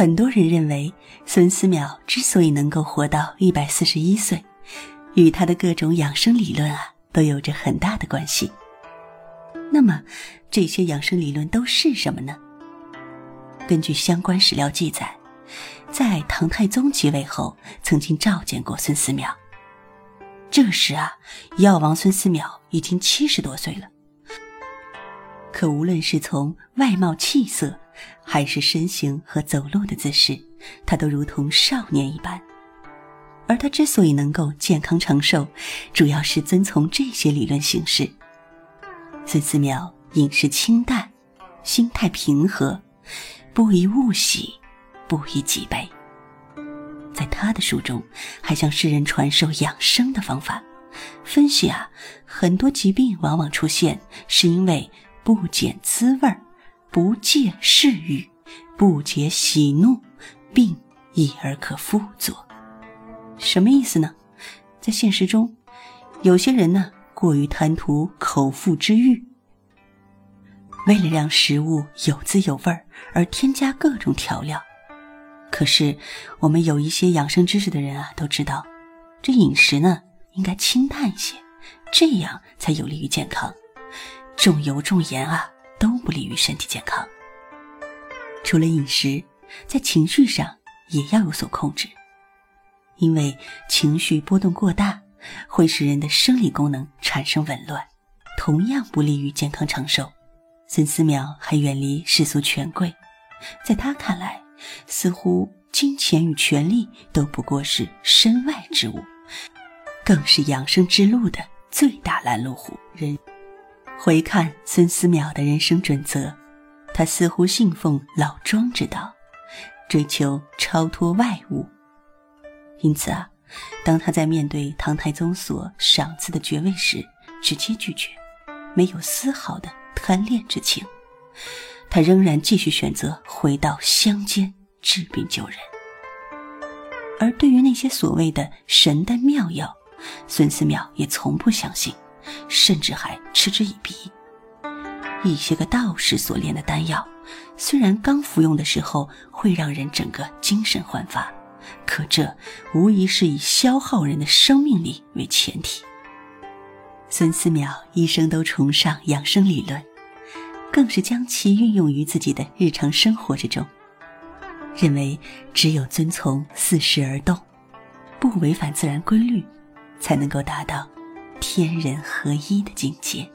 很多人认为，孙思邈之所以能够活到一百四十一岁，与他的各种养生理论啊，都有着很大的关系。那么，这些养生理论都是什么呢？根据相关史料记载，在唐太宗即位后，曾经召见过孙思邈。这时啊，药王孙思邈已经七十多岁了。可无论是从外貌气色，还是身形和走路的姿势，他都如同少年一般。而他之所以能够健康长寿，主要是遵从这些理论行事。孙思邈饮食清淡，心态平和，不以物喜，不以己悲。在他的书中，还向世人传授养生的方法，分析啊，很多疾病往往出现是因为不减滋味儿。不戒嗜欲，不解喜怒，病已而可复作。什么意思呢？在现实中，有些人呢过于贪图口腹之欲，为了让食物有滋有味儿而添加各种调料。可是我们有一些养生知识的人啊，都知道，这饮食呢应该清淡一些，这样才有利于健康。重油重盐啊。不利于身体健康。除了饮食，在情绪上也要有所控制，因为情绪波动过大会使人的生理功能产生紊乱，同样不利于健康长寿。孙思邈还远离世俗权贵，在他看来，似乎金钱与权力都不过是身外之物，更是养生之路的最大拦路虎。人。回看孙思邈的人生准则，他似乎信奉老庄之道，追求超脱外物。因此啊，当他在面对唐太宗所赏赐的爵位时，直接拒绝，没有丝毫的贪恋之情。他仍然继续选择回到乡间治病救人。而对于那些所谓的神丹妙药，孙思邈也从不相信。甚至还嗤之以鼻。一些个道士所炼的丹药，虽然刚服用的时候会让人整个精神焕发，可这无疑是以消耗人的生命力为前提。孙思邈一生都崇尚养生理论，更是将其运用于自己的日常生活之中，认为只有遵从四时而动，不违反自然规律，才能够达到。天人合一的境界。